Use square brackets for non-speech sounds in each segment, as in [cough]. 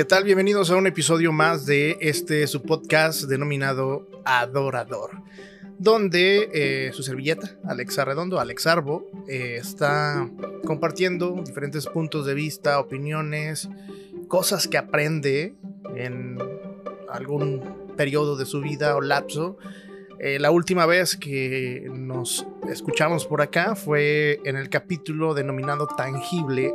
¿Qué tal? Bienvenidos a un episodio más de este su podcast denominado Adorador, donde eh, su servilleta, Alexa Redondo, Alex Arbo, eh, está compartiendo diferentes puntos de vista, opiniones, cosas que aprende en algún periodo de su vida o lapso. Eh, la última vez que nos escuchamos por acá fue en el capítulo denominado Tangible,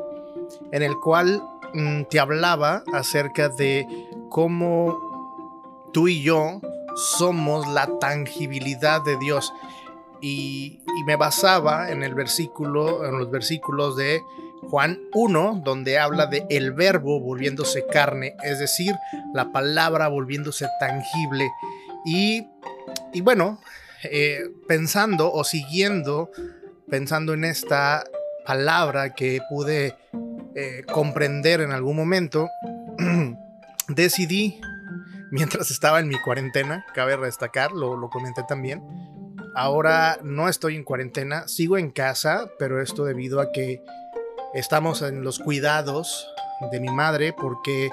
en el cual Mm, te hablaba acerca de cómo tú y yo somos la tangibilidad de Dios. Y, me basaba en el versículo, en los versículos de Juan 1, donde habla de el verbo volviéndose carne, es decir, la palabra volviéndose tangible. Y, bueno, eh, pensando o siguiendo, pensando en esta palabra que pude eh, comprender en algún momento, [clears throat] decidí, mientras estaba en mi cuarentena, cabe destacar, lo, lo comenté también, ahora no estoy en cuarentena, sigo en casa, pero esto debido a que estamos en los cuidados de mi madre porque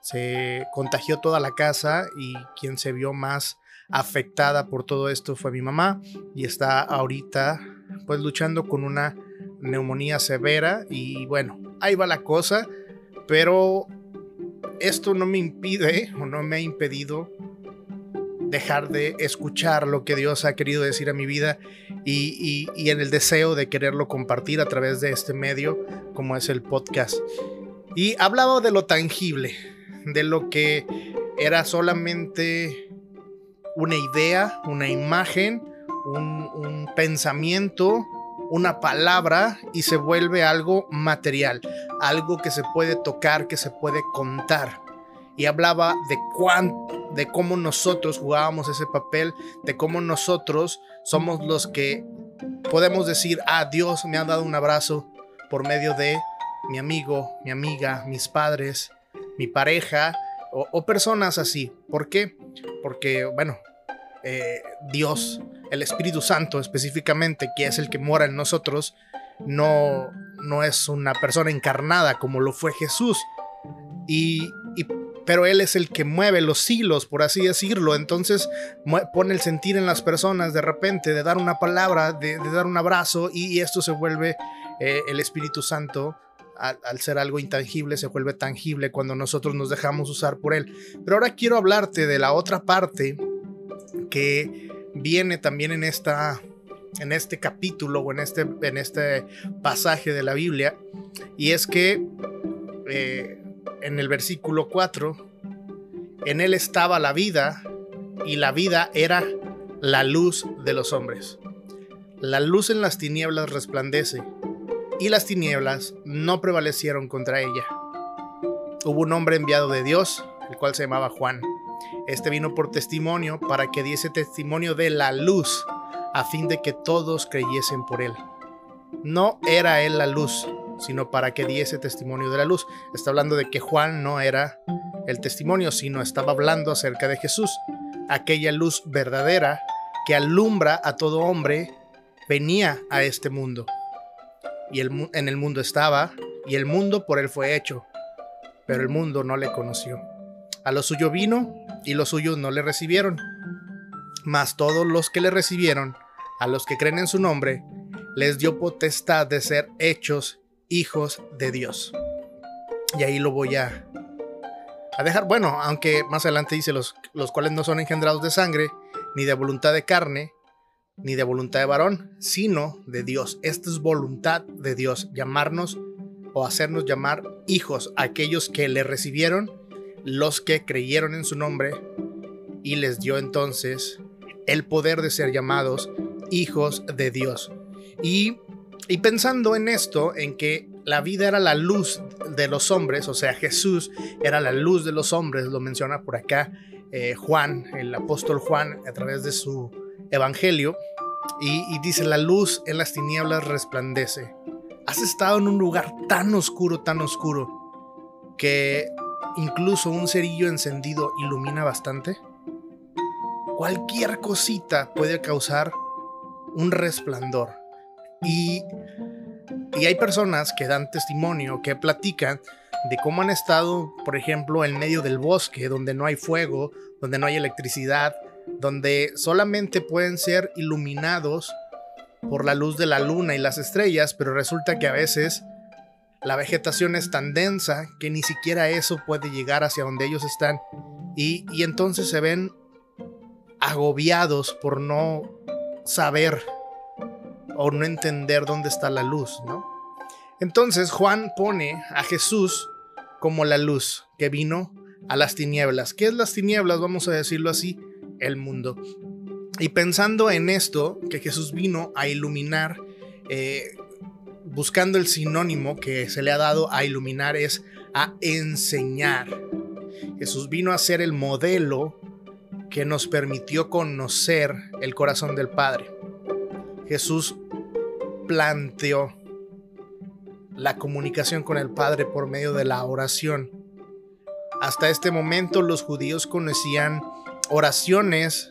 se contagió toda la casa y quien se vio más afectada por todo esto fue mi mamá y está ahorita pues luchando con una neumonía severa y bueno, ahí va la cosa, pero esto no me impide [laughs] o no me ha impedido dejar de escuchar lo que Dios ha querido decir a mi vida y, en el deseo de quererlo compartir a través de este medio como es el podcast. Y hablaba de lo tangible, de lo que era solamente una idea, una imagen, un pensamiento, una palabra y se vuelve algo material, algo que se puede tocar, que se puede contar. Y hablaba de cuán, de cómo nosotros jugábamos ese papel, de cómo nosotros somos los que podemos decir, ah, Dios me ha dado un abrazo por medio de mi amigo, mi amiga, mis padres, mi pareja o, personas así. ¿Por qué? Porque, bueno, eh, Dios, el Espíritu Santo específicamente, que es el que mora en nosotros, no, no es una persona encarnada como lo fue Jesús. Y, pero Él es el que mueve los hilos, por así decirlo. Entonces pone el sentir en las personas de repente, de dar una palabra, de, dar un abrazo, y, esto se vuelve eh, el Espíritu Santo al, ser algo intangible, se vuelve tangible cuando nosotros nos dejamos usar por él. Pero ahora quiero hablarte de la otra parte que viene también en esta en este capítulo o en este, en este pasaje de la Biblia, y es que eh, en el versículo 4, en él estaba la vida, y la vida era la luz de los hombres. La luz en las tinieblas resplandece, y las tinieblas no prevalecieron contra ella. Hubo un hombre enviado de Dios, el cual se llamaba Juan este vino por testimonio para que diese testimonio de la luz, a fin de que todos creyesen por él. No era él la luz, sino para que diese testimonio de la luz. Está hablando de que Juan no era el testimonio, sino estaba hablando acerca de Jesús, aquella luz verdadera que alumbra a todo hombre, venía a este mundo. Y en el mundo estaba, y el mundo por él fue hecho, pero el mundo no le conoció. A lo suyo vino y los suyos no le recibieron. Mas todos los que le recibieron, a los que creen en su nombre, les dio potestad de ser hechos hijos de Dios. Y ahí lo voy a, a dejar. Bueno, aunque más adelante dice los, los cuales no son engendrados de sangre, ni de voluntad de carne, ni de voluntad de varón, sino de Dios. Esta es voluntad de Dios, llamarnos o hacernos llamar hijos, aquellos que le recibieron los que creyeron en su nombre y les dio entonces el poder de ser llamados hijos de Dios. Y, pensando en esto, en que la vida era la luz de los hombres, o sea, Jesús era la luz de los hombres, lo menciona por acá eh, Juan, el apóstol Juan, a través de su evangelio, y, y dice, la luz en las tinieblas resplandece. Has estado en un lugar tan oscuro, tan oscuro, que incluso un cerillo encendido ilumina bastante? Cualquier cosita puede causar un resplandor. Y, y hay personas que dan testimonio, que platican de cómo han estado, por ejemplo, en medio del bosque, donde no hay fuego, donde no hay electricidad, donde solamente pueden ser iluminados por la luz de la luna y las estrellas, pero resulta que a veces la vegetación es tan densa que ni siquiera eso puede llegar hacia donde ellos están. Y, y entonces se ven agobiados por no saber o no entender dónde está la luz, ¿no? Entonces Juan pone a Jesús como la luz que vino a las tinieblas. ¿Qué es las tinieblas? Vamos a decirlo así, el mundo. Y pensando en esto, que Jesús vino a iluminar, eh, buscando el sinónimo que se le ha dado a iluminar es a enseñar. Jesús vino a ser el modelo que nos permitió conocer el corazón del Padre. Jesús planteó la comunicación con el Padre por medio de la oración. Hasta este momento los judíos conocían oraciones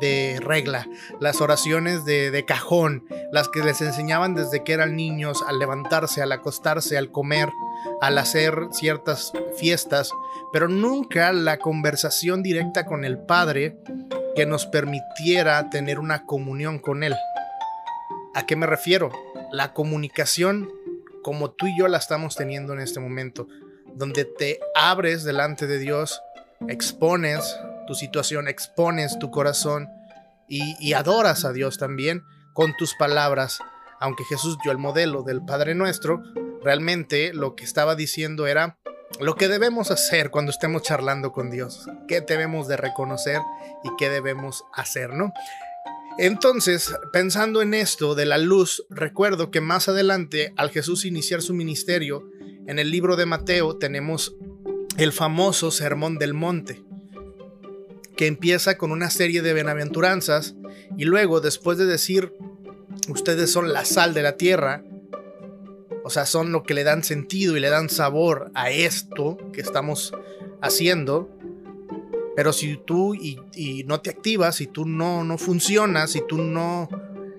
de regla, las oraciones de, de, cajón, las que les enseñaban desde que eran niños al levantarse, al acostarse, al comer, al hacer ciertas fiestas, pero nunca la conversación directa con el Padre que nos permitiera tener una comunión con Él. ¿A qué me refiero? La comunicación como tú y yo la estamos teniendo en este momento, donde te abres delante de Dios, expones tu situación, expones tu corazón y, adoras a Dios también con tus palabras. Aunque Jesús dio el modelo del Padre Nuestro, realmente lo que estaba diciendo era lo que debemos hacer cuando estemos charlando con Dios, qué debemos de reconocer y qué debemos hacer, ¿no? Entonces, pensando en esto de la luz, recuerdo que más adelante, al Jesús iniciar su ministerio, en el libro de Mateo tenemos el famoso Sermón del Monte, que empieza con una serie de bienaventuranzas y luego después de decir, ustedes son la sal de la tierra, o sea, son lo que le dan sentido y le dan sabor a esto que estamos haciendo, pero si tú y, no te activas, si tú no, no funcionas, si tú no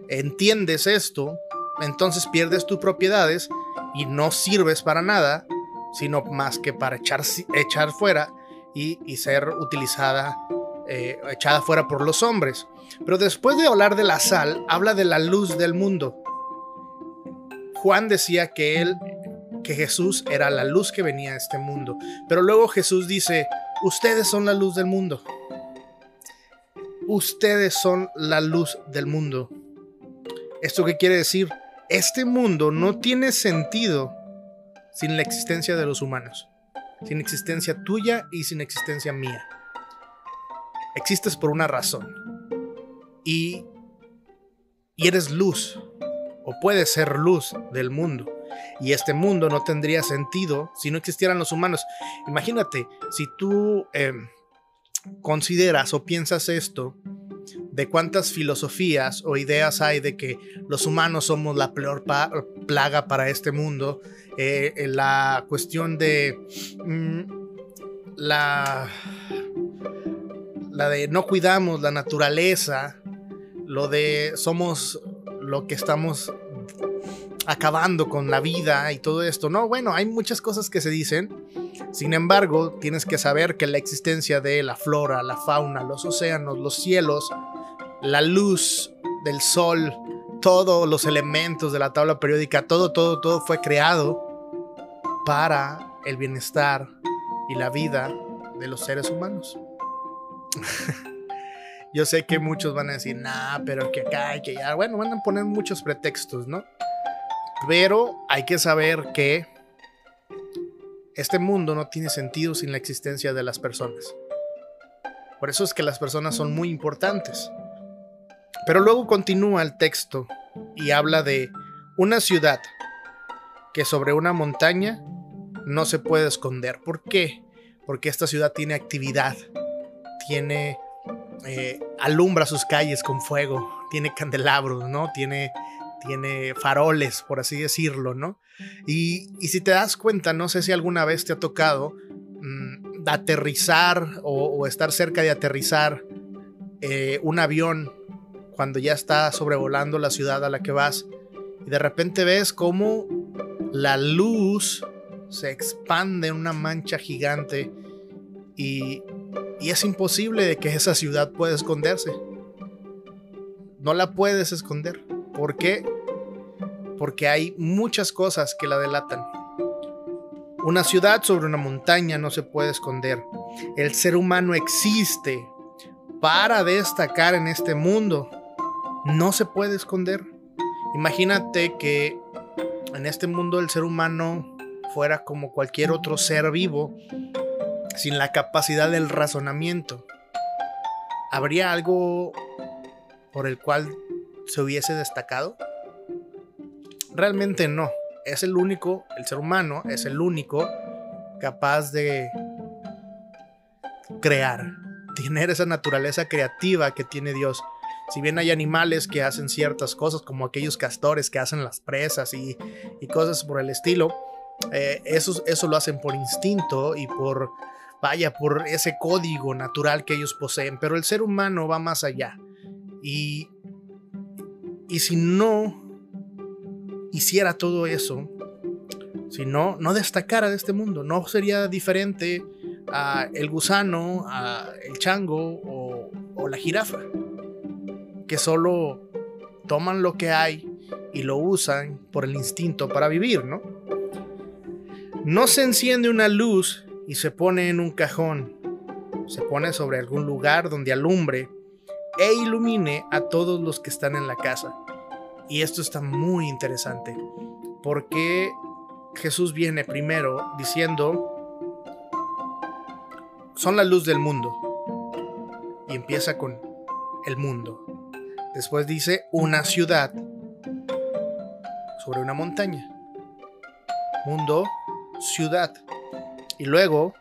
entiendes esto, entonces pierdes tus propiedades y no sirves para nada, sino más que para echar, echar fuera y ser utilizada eh, echada fuera por los hombres. Pero después de hablar de la sal, habla de la luz del mundo. Juan decía que él, que Jesús era la luz que venía a este mundo. Pero luego Jesús dice, ustedes son la luz del mundo. Ustedes son la luz del mundo. ¿Esto qué quiere decir? Este mundo no tiene sentido sin la existencia de los humanos, sin existencia tuya y sin existencia mía existes por una razón. Y, y eres luz, o puedes ser luz del mundo. Y este mundo no tendría sentido si no existieran los humanos. Imagínate, si tú em, consideras o piensas esto, de cuántas filosofías o ideas hay de que los humanos somos la peor plaga para este mundo, eh, la cuestión de mm, la la de no cuidamos la naturaleza, lo de somos lo que estamos acabando con la vida y todo esto. No, bueno, hay muchas cosas que se dicen. Sin embargo, tienes que saber que la existencia de la flora, la fauna, los océanos, los cielos, la luz del sol, todos los elementos de la tabla periódica, todo, todo, todo fue creado para el bienestar y la vida de los seres humanos. [laughs] Yo sé que muchos van a decir, nah, pero que acá hay que ya. Bueno, van a poner muchos pretextos, ¿no? Pero hay que saber que este mundo no tiene sentido sin la existencia de las personas. Por eso es que las personas son muy importantes. Pero luego continúa el texto y habla de una ciudad que sobre una montaña no se puede esconder. ¿Por qué? Porque esta ciudad tiene actividad, tiene, eh, alumbra sus calles con fuego, tiene candelabros, ¿no? Tiene, tiene faroles, por así decirlo, ¿no? Y, si te das cuenta, no sé si alguna vez te ha tocado mm, aterrizar o, estar cerca de aterrizar eh, un avión cuando ya está sobrevolando la ciudad a la que vas y de repente ves cómo la luz se expande en una mancha gigante y, y es imposible de que esa ciudad pueda esconderse. No la puedes esconder. ¿Por qué? Porque hay muchas cosas que la delatan. Una ciudad sobre una montaña no se puede esconder. El ser humano existe para destacar en este mundo. No se puede esconder. Imagínate que en este mundo el ser humano fuera como cualquier otro ser vivo, sin la capacidad del razonamiento. ¿Habría algo por el cual se hubiese destacado? Realmente no. Es el único, el ser humano es el único capaz de crear, tener esa naturaleza creativa que tiene Dios. Si bien hay animales que hacen ciertas cosas, como aquellos castores que hacen las presas y, cosas por el estilo, eh, eso, eso lo hacen por instinto y por, vaya, por ese código natural que ellos poseen. Pero el ser humano va más allá. Y, y si no hiciera todo eso, si no, no destacara de este mundo, no sería diferente a el gusano, a el chango o, o la jirafa, que solo toman lo que hay y lo usan por el instinto para vivir, ¿no? No se enciende una luz y se pone en un cajón, se pone sobre algún lugar donde alumbre e ilumine a todos los que están en la casa. Y esto está muy interesante, porque Jesús viene primero diciendo, son la luz del mundo. Y empieza con el mundo. Después dice una ciudad sobre una montaña. Mundo, ciudad. Y luego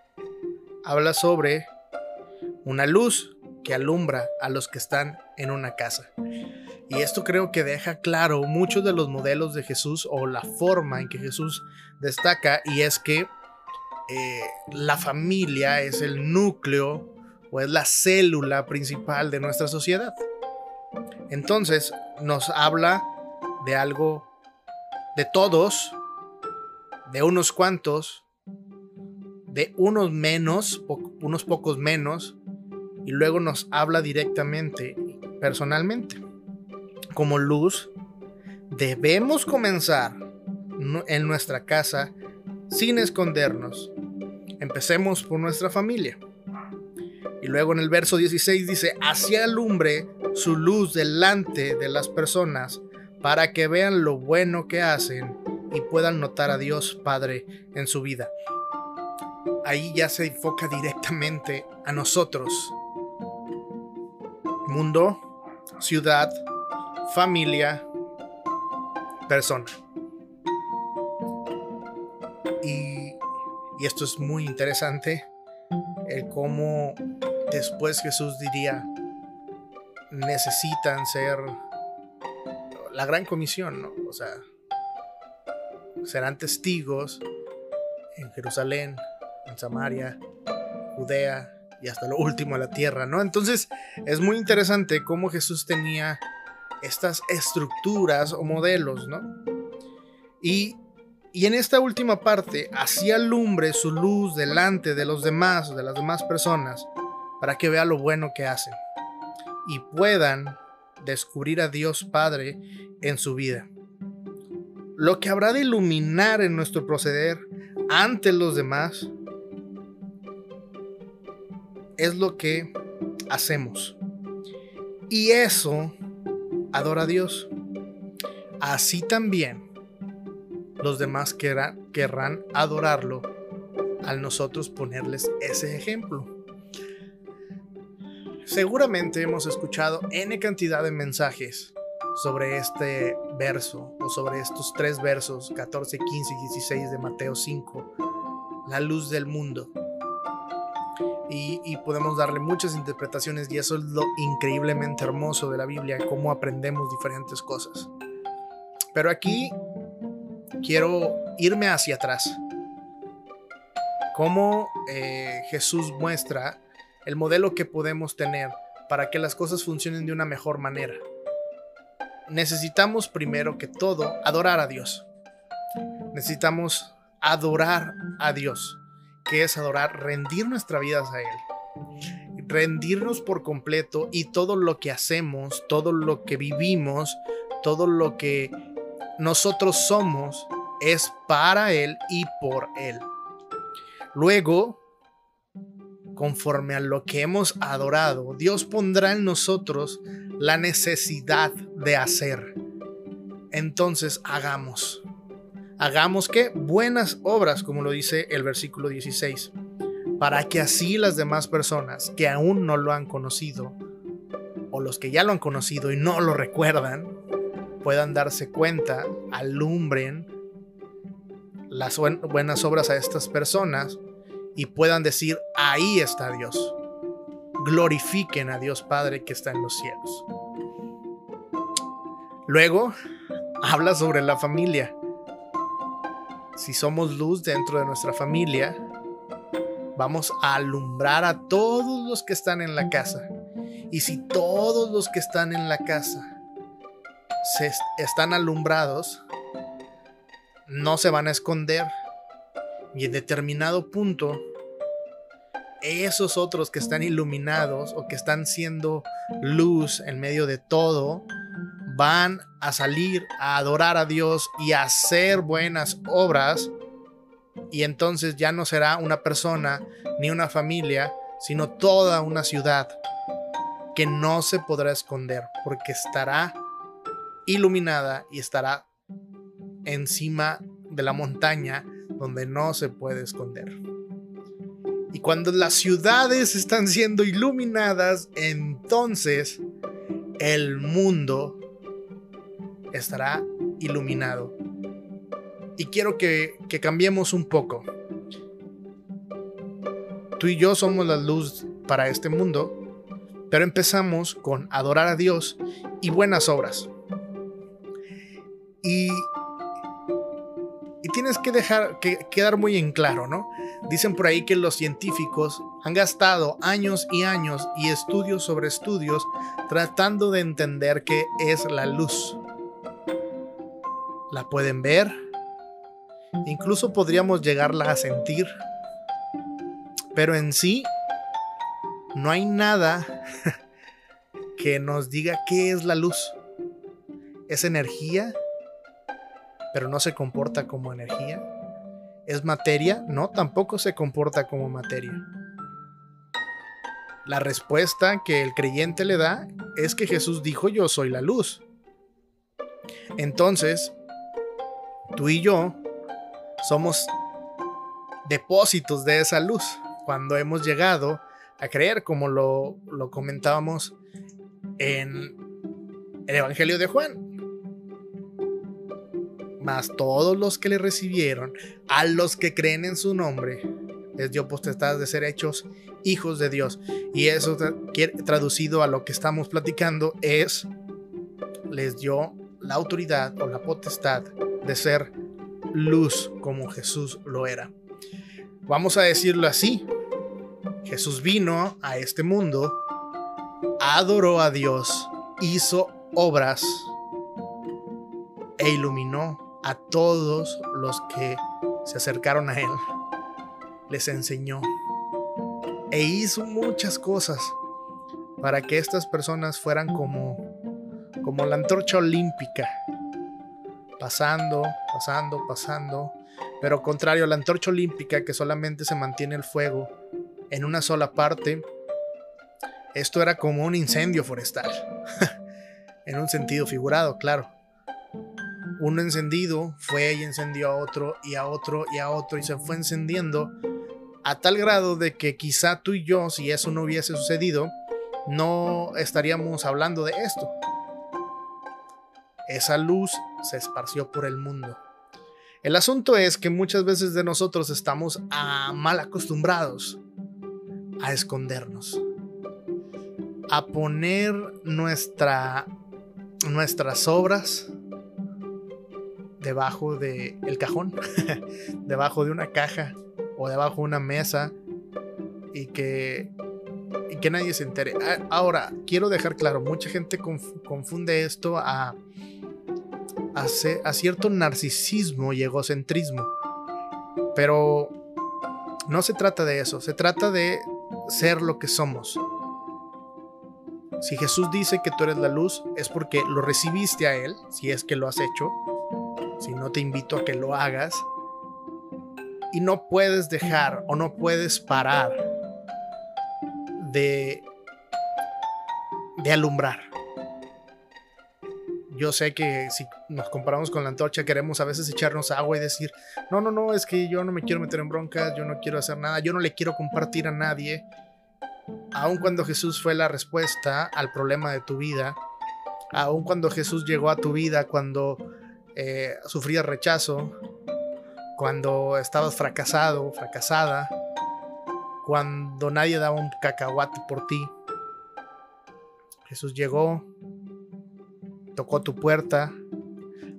habla sobre una luz que alumbra a los que están en una casa. Y esto creo que deja claro muchos de los modelos de Jesús o la forma en que Jesús destaca y es que eh, la familia es el núcleo o es la célula principal de nuestra sociedad. Entonces nos habla de algo de todos, de unos cuantos, de unos menos, unos pocos menos, y luego nos habla directamente, personalmente. Como luz, debemos comenzar en nuestra casa sin escondernos. Empecemos por nuestra familia. Y luego en el verso 16 dice, así alumbre su luz delante de las personas para que vean lo bueno que hacen y puedan notar a Dios Padre en su vida. Ahí ya se enfoca directamente a nosotros. Mundo, ciudad, familia, persona. Y, esto es muy interesante, el cómo después Jesús diría, necesitan ser la gran comisión, ¿no? O sea, serán testigos en Jerusalén, en Samaria, Judea y hasta lo último a la tierra, ¿no? Entonces es muy interesante cómo Jesús tenía estas estructuras o modelos, ¿no? Y y en esta última parte, así alumbre su luz delante de los demás, de las demás personas, para que vea lo bueno que hacen y puedan descubrir a Dios Padre en su vida. Lo que habrá de iluminar en nuestro proceder ante los demás es lo que hacemos. Y eso adora a Dios. Así también los demás querrán, adorarlo al nosotros ponerles ese ejemplo. Seguramente hemos escuchado N cantidad de mensajes sobre este verso o sobre estos tres versos 14, 15 y 16 de Mateo 5, la luz del mundo. Y, podemos darle muchas interpretaciones y eso es lo increíblemente hermoso de la Biblia, cómo aprendemos diferentes cosas. Pero aquí quiero irme hacia atrás. Cómo eh, Jesús muestra el modelo que podemos tener para que las cosas funcionen de una mejor manera. Necesitamos primero que todo adorar a Dios. Necesitamos adorar a Dios. ¿Qué es adorar? Rendir nuestras vidas a Él. Rendirnos por completo y todo lo que hacemos, todo lo que vivimos, todo lo que nosotros somos es para Él y por Él. Luego, conforme a lo que hemos adorado, Dios pondrá en nosotros la necesidad de hacer. Entonces hagamos. Hagamos que buenas obras, como lo dice el versículo 16, para que así las demás personas que aún no lo han conocido, o los que ya lo han conocido y no lo recuerdan, puedan darse cuenta, alumbren las buenas obras a estas personas y puedan decir, ahí está Dios. Glorifiquen a Dios Padre que está en los cielos. Luego, habla sobre la familia. Si somos luz dentro de nuestra familia, vamos a alumbrar a todos los que están en la casa. Y si todos los que están en la casa se están alumbrados, no se van a esconder y en determinado punto, esos otros que están iluminados o que están siendo luz en medio de todo, van a salir a adorar a Dios y a hacer buenas obras. Y entonces ya no será una persona ni una familia, sino toda una ciudad que no se podrá esconder porque estará iluminada y estará encima de la montaña donde no se puede esconder. Y cuando las ciudades están siendo iluminadas, entonces el mundo estará iluminado. Y quiero que, que, cambiemos un poco. Tú y yo somos la luz para este mundo, pero empezamos con adorar a Dios y buenas obras. Y y tienes que dejar que quedar muy en claro, ¿no? Dicen por ahí que los científicos han gastado años y años y estudios sobre estudios tratando de entender qué es la luz. La pueden ver, incluso podríamos llegarla a sentir, pero en sí no hay nada [laughs] que nos diga qué es la luz. ¿Es energía? pero no se comporta como energía. ¿Es materia? No, tampoco se comporta como materia. La respuesta que el creyente le da es que Jesús dijo yo soy la luz. Entonces, tú y yo somos depósitos de esa luz cuando hemos llegado a creer, como lo, comentábamos en el Evangelio de Juan más todos los que le recibieron, a los que creen en su nombre, les dio potestad de ser hechos hijos de Dios. Y eso traducido a lo que estamos platicando es, les dio la autoridad o la potestad de ser luz como Jesús lo era. Vamos a decirlo así. Jesús vino a este mundo, adoró a Dios, hizo obras e iluminó a todos los que se acercaron a Él. Les enseñó e hizo muchas cosas para que estas personas fueran como, como la antorcha olímpica, pasando, pasando, pasando, pero contrario a la antorcha olímpica que solamente se mantiene el fuego en una sola parte, esto era como un incendio forestal, [laughs] en un sentido figurado, claro uno encendido fue y encendió a otro y a otro y a otro y se fue encendiendo a tal grado de que quizá tú y yo, si eso no hubiese sucedido, no estaríamos hablando de esto. Esa luz se esparció por el mundo. El asunto es que muchas veces de nosotros estamos a mal acostumbrados a escondernos, a poner nuestra, nuestras obras, debajo del el cajón, [laughs] debajo de una caja o debajo de una mesa y que, y que nadie se entere. Ahora, quiero dejar claro, mucha gente confunde esto a, a, a cierto narcisismo y egocentrismo. Pero no se trata de eso, se trata de ser lo que somos. Si Jesús dice que tú eres la luz, es porque lo recibiste a Él, si es que lo has hecho. Si no, te invito a que lo hagas. Y no puedes dejar o no puedes parar de, de alumbrar. Yo sé que si nos comparamos con la antorcha, queremos a veces echarnos agua y decir, no, no, no, es que yo no me quiero meter en broncas, yo no quiero hacer nada, yo no le quiero compartir a nadie. Aun cuando Jesús fue la respuesta al problema de tu vida, aun cuando Jesús llegó a tu vida cuando eh, sufrías rechazo, cuando estabas fracasado, fracasada, cuando nadie daba un cacahuate por ti, Jesús llegó, tocó tu puerta,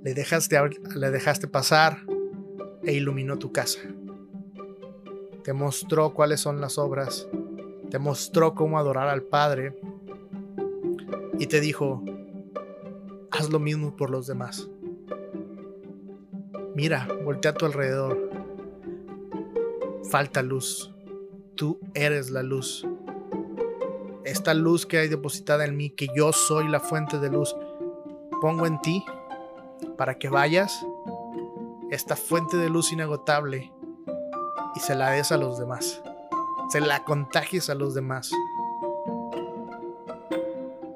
le dejaste, le dejaste pasar e iluminó tu casa. Te mostró cuáles son las obras, te mostró cómo adorar al Padre y te dijo, haz lo mismo por los demás. Mira, voltea a tu alrededor. Falta luz. Tú eres la luz. Esta luz que hay depositada en mí, que yo soy la fuente de luz, pongo en ti para que vayas esta fuente de luz inagotable y se la des a los demás. Se la contagies a los demás.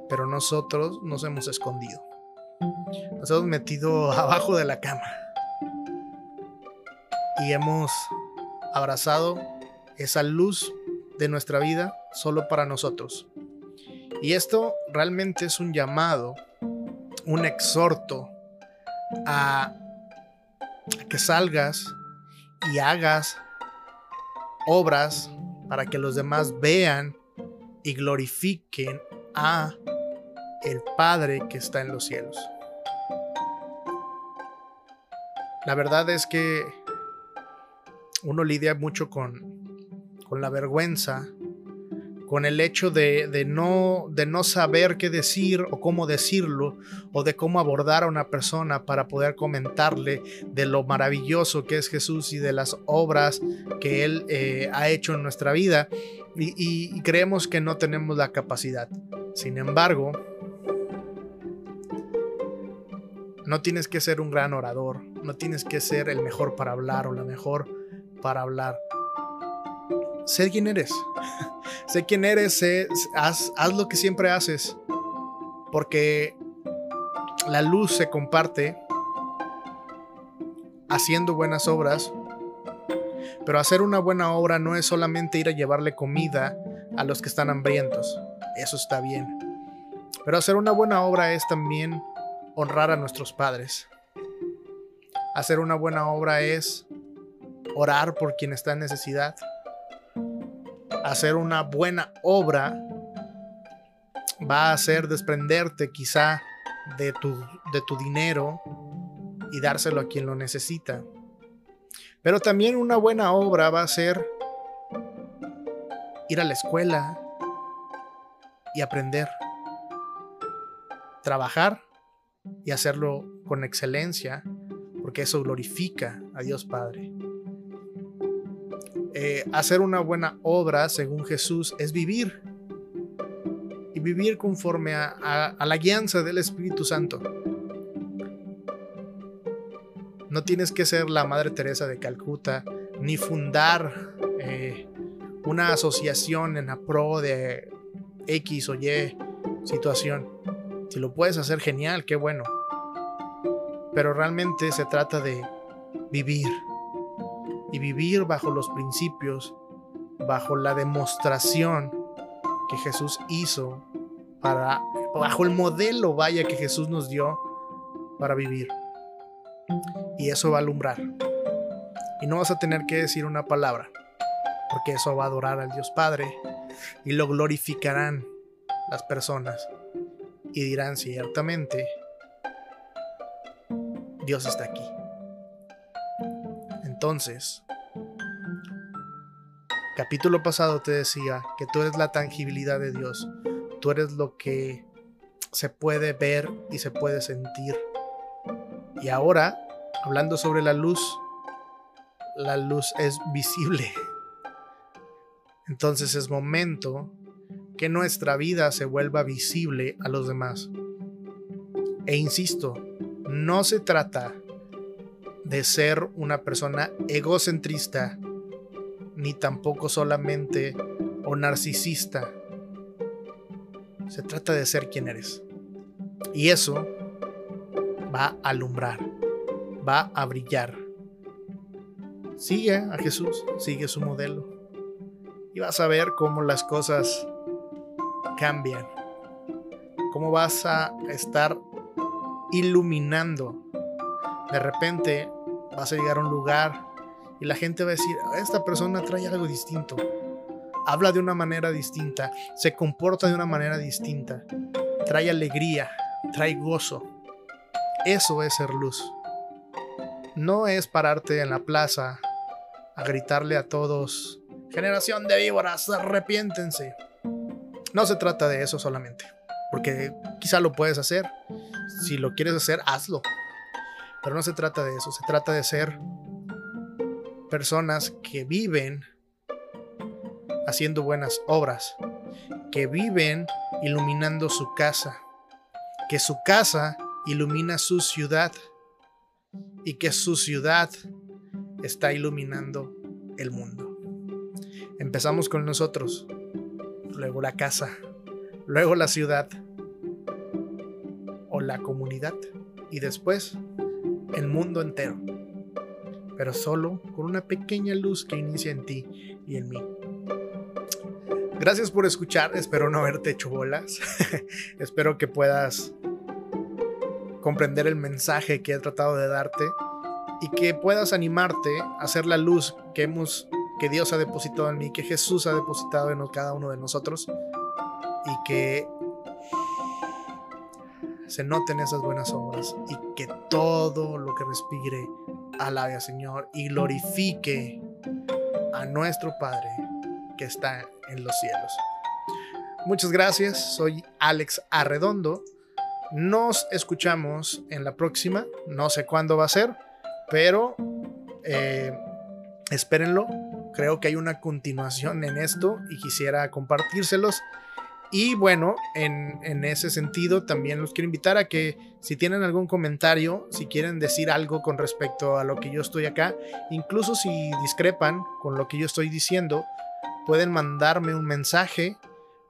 Pero nosotros nos hemos escondido. Nos hemos metido [laughs] abajo de la cama. Y hemos abrazado esa luz de nuestra vida solo para nosotros. Y esto realmente es un llamado un exhorto a, que salgas y hagas obras para que los demás vean y glorifiquen a el Padre que está en los cielos. La verdad es que uno lidia mucho con, con la vergüenza con el hecho de, no, saber qué decir o cómo decirlo, o de cómo abordar a una persona para poder comentarle de lo maravilloso que es Jesús y de las obras que Él eh, ha hecho en nuestra vida, y creemos que no tenemos la capacidad. Sin embargo, no tienes que ser un gran orador, no tienes que ser el mejor para hablar o la mejor para hablar. Sé quién eres. sé quién eres, haz, haz lo que siempre haces. Porque la luz se comparte haciendo buenas obras. Pero hacer una buena obra no es solamente ir a llevarle comida a los que están hambrientos. Eso está bien. Pero hacer una buena obra es también honrar a nuestros padres. Hacer una buena obra es orar por quien está en necesidad hacer una buena obra va a ser desprenderte quizá de tu, de tu dinero y dárselo a quien lo necesita. Pero también una buena obra va a ser ir a la escuela y aprender, trabajar y hacerlo con excelencia, porque eso glorifica a Dios Padre. Eh, hacer una buena obra, según Jesús, es vivir. Y vivir conforme a, la guianza del Espíritu Santo. No tienes que ser la Madre Teresa de Calcuta, ni fundar eh, una asociación en la pro de X o Y situación. Si lo puedes hacer, genial, qué bueno. Pero realmente se trata de vivir y vivir bajo los principios, bajo la demostración que Jesús hizo para bajo el modelo vaya que Jesús nos dio para vivir. Y eso va a alumbrar. Y no vas a tener que decir una palabra, porque eso va a adorar al Dios Padre y lo glorificarán las personas y dirán ciertamente, Dios está aquí. Entonces, capítulo pasado te decía que tú eres la tangibilidad de Dios, tú eres lo que se puede ver y se puede sentir. Y ahora, hablando sobre la luz, la luz es visible. Entonces es momento que nuestra vida se vuelva visible a los demás. E insisto, no se trata de ser una persona egocentrista, ni tampoco solamente o narcisista. Se trata de ser quien eres. Y eso va a alumbrar, va a brillar. Sigue a Jesús, sigue su modelo. Y vas a ver cómo las cosas cambian. Cómo vas a estar iluminando. De repente vas a llegar a un lugar y la gente va a decir, esta persona trae algo distinto. Habla de una manera distinta, se comporta de una manera distinta, trae alegría, trae gozo. Eso es ser luz. No es pararte en la plaza a gritarle a todos, generación de víboras, arrepiéntense. No se trata de eso solamente, porque quizá lo puedes hacer. Si lo quieres hacer, hazlo. Pero no se trata de eso, se trata de ser personas que viven haciendo buenas obras, que viven iluminando su casa, que su casa ilumina su ciudad y que su ciudad está iluminando el mundo. Empezamos con nosotros, luego la casa, luego la ciudad o la comunidad y después el mundo entero pero solo con una pequeña luz que inicia en ti y en mí. Gracias por escuchar, espero no haberte hecho bolas, [laughs] espero que puedas comprender el mensaje que he tratado de darte y que puedas animarte a hacer la luz que hemos que Dios ha depositado en mí, que Jesús ha depositado en cada uno de nosotros y que se noten esas buenas obras y que todo lo que respire alabe al Señor y glorifique a nuestro Padre que está en los cielos. Muchas gracias, soy Alex Arredondo. Nos escuchamos en la próxima, no sé cuándo va a ser, pero eh, espérenlo. Creo que hay una continuación en esto y quisiera compartírselos. Y bueno, en, ese sentido también los quiero invitar a que si tienen algún comentario, si quieren decir algo con respecto a lo que yo estoy acá, incluso si discrepan con lo que yo estoy diciendo, pueden mandarme un mensaje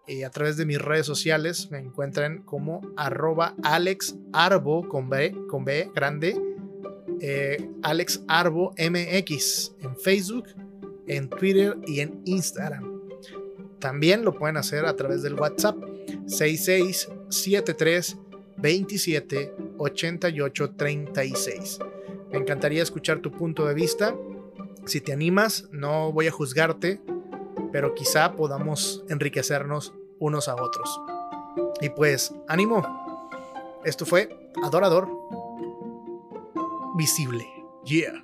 eh, a través de mis redes sociales. Me encuentran como arroba alexarbo con B, con B grande, eh, Alex Arbo MX en Facebook, en Twitter y en Instagram. También lo pueden hacer a través del WhatsApp 6673 27 88 36. Me encantaría escuchar tu punto de vista. Si te animas, no voy a juzgarte, pero quizá podamos enriquecernos unos a otros. Y pues, ánimo. Esto fue Adorador Visible. Yeah.